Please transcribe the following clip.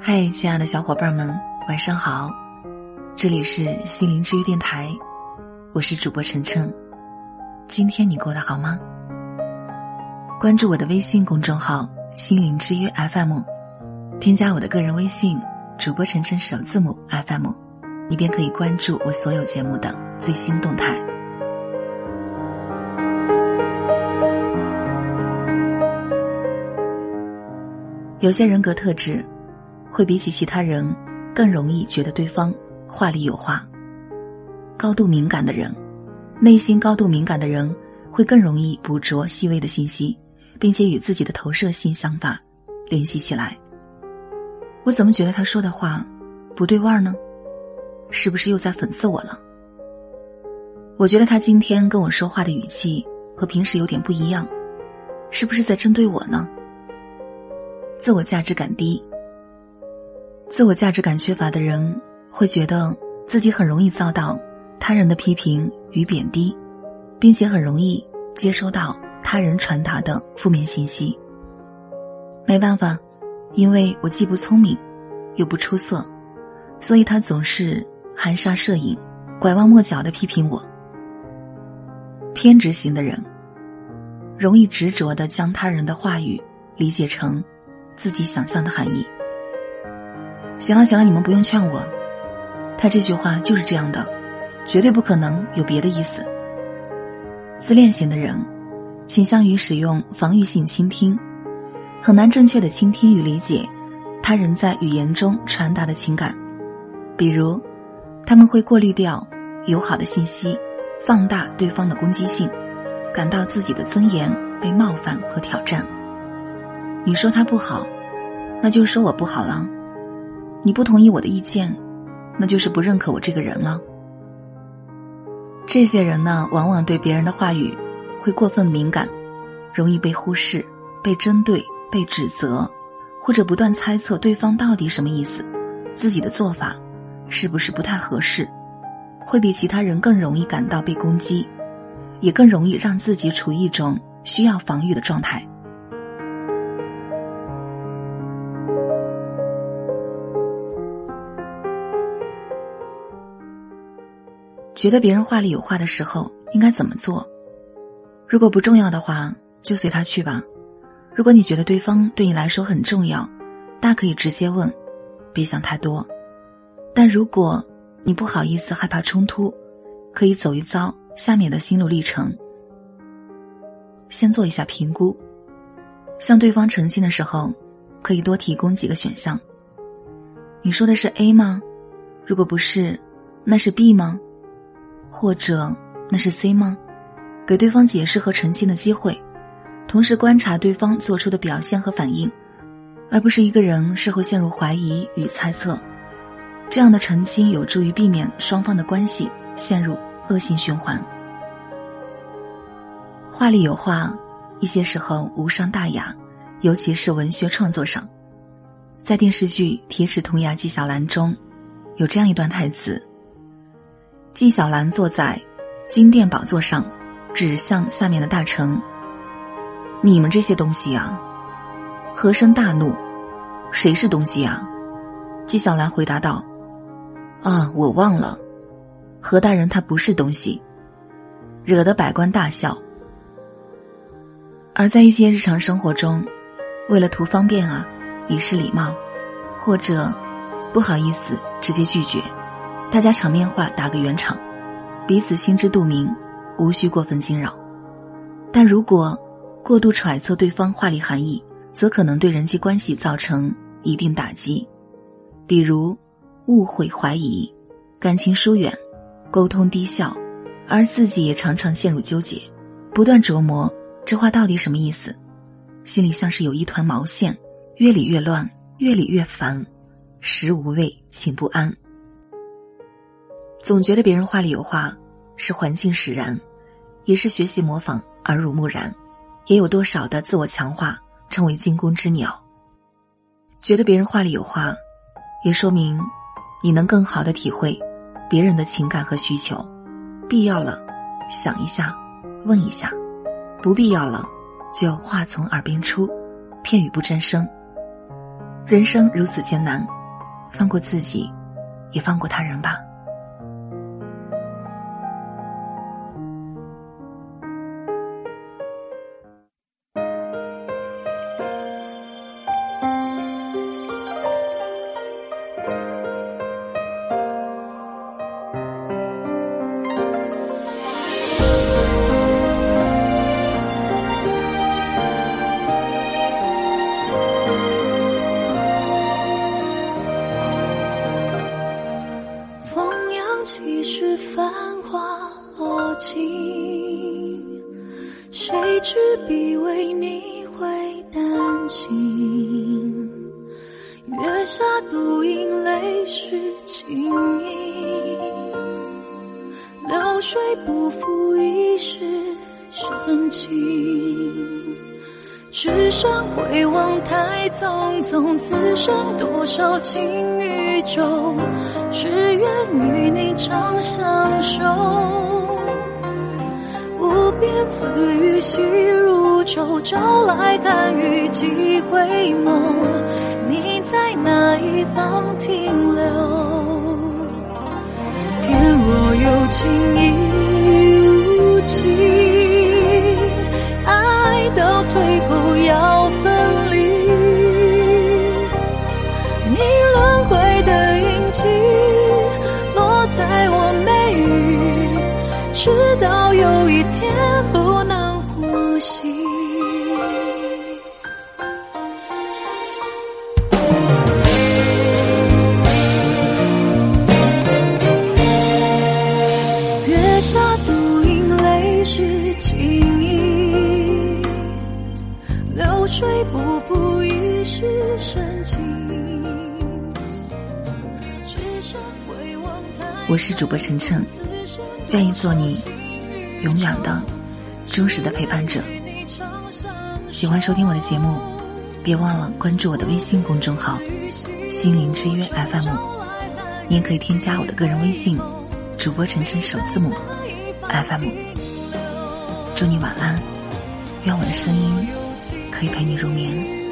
嗨，亲爱的小伙伴们，晚上好！这里是心灵之约电台，我是主播晨晨。今天你过得好吗？关注我的微信公众号“心灵之约 FM”，添加我的个人微信“主播晨晨首字母 FM”，你便可以关注我所有节目的最新动态。有些人格特质，会比起其他人更容易觉得对方话里有话。高度敏感的人，内心高度敏感的人会更容易捕捉细微的信息，并且与自己的投射性想法联系起来。我怎么觉得他说的话不对味儿呢？是不是又在讽刺我了？我觉得他今天跟我说话的语气和平时有点不一样，是不是在针对我呢？自我价值感低、自我价值感缺乏的人，会觉得自己很容易遭到他人的批评与贬低，并且很容易接收到他人传达的负面信息。没办法，因为我既不聪明，又不出色，所以他总是含沙射影、拐弯抹角的批评我。偏执型的人，容易执着的将他人的话语理解成。自己想象的含义。行了行了，你们不用劝我，他这句话就是这样的，绝对不可能有别的意思。自恋型的人，倾向于使用防御性倾听，很难正确的倾听与理解他人在语言中传达的情感，比如，他们会过滤掉友好的信息，放大对方的攻击性，感到自己的尊严被冒犯和挑战。你说他不好，那就说我不好了。你不同意我的意见，那就是不认可我这个人了。这些人呢，往往对别人的话语会过分敏感，容易被忽视、被针对、被指责，或者不断猜测对方到底什么意思，自己的做法是不是不太合适，会比其他人更容易感到被攻击，也更容易让自己处于一种需要防御的状态。觉得别人话里有话的时候，应该怎么做？如果不重要的话，就随他去吧。如果你觉得对方对你来说很重要，大可以直接问，别想太多。但如果你不好意思、害怕冲突，可以走一遭下面的心路历程。先做一下评估，向对方澄清的时候，可以多提供几个选项。你说的是 A 吗？如果不是，那是 B 吗？或者那是 C 吗？给对方解释和澄清的机会，同时观察对方做出的表现和反应，而不是一个人事后陷入怀疑与猜测。这样的澄清有助于避免双方的关系陷入恶性循环。话里有话，一些时候无伤大雅，尤其是文学创作上。在电视剧《铁齿铜牙纪晓岚》中，有这样一段台词。纪晓岚坐在金殿宝座上，指向下面的大臣：“你们这些东西啊！”和珅大怒：“谁是东西呀？”纪晓岚回答道：“啊，我忘了，何大人他不是东西。”惹得百官大笑。而在一些日常生活中，为了图方便啊，以示礼貌，或者不好意思直接拒绝。大家场面话打个圆场，彼此心知肚明，无需过分惊扰。但如果过度揣测对方话里含义，则可能对人际关系造成一定打击，比如误会、怀疑、感情疏远、沟通低效，而自己也常常陷入纠结，不断琢磨这话到底什么意思，心里像是有一团毛线，越理越乱，越理越烦，食无味，寝不安。总觉得别人话里有话，是环境使然，也是学习模仿耳濡目染，也有多少的自我强化，成为惊弓之鸟。觉得别人话里有话，也说明你能更好的体会别人的情感和需求。必要了，想一下，问一下；不必要了，就话从耳边出，片语不沾声。人生如此艰难，放过自己，也放过他人吧。为你会丹青？月下独饮泪湿青衣，流水不负一世深情。只身回望太匆匆，此生多少情与仇，只愿与你长相守。无边丝雨细如愁，朝来寒雨几回眸，你在哪一方停留？天若有情亦无情。爱到最后要分离，你轮回的印记落在我眉宇，直到有水不负一世深情。我是主播晨晨，愿意做你永远的、忠实的陪伴者。喜欢收听我的节目，别忘了关注我的微信公众号“心灵之约 FM”。你也可以添加我的个人微信“主播晨晨首字母 FM”。祝你晚安，愿我的声音。可以陪你入眠。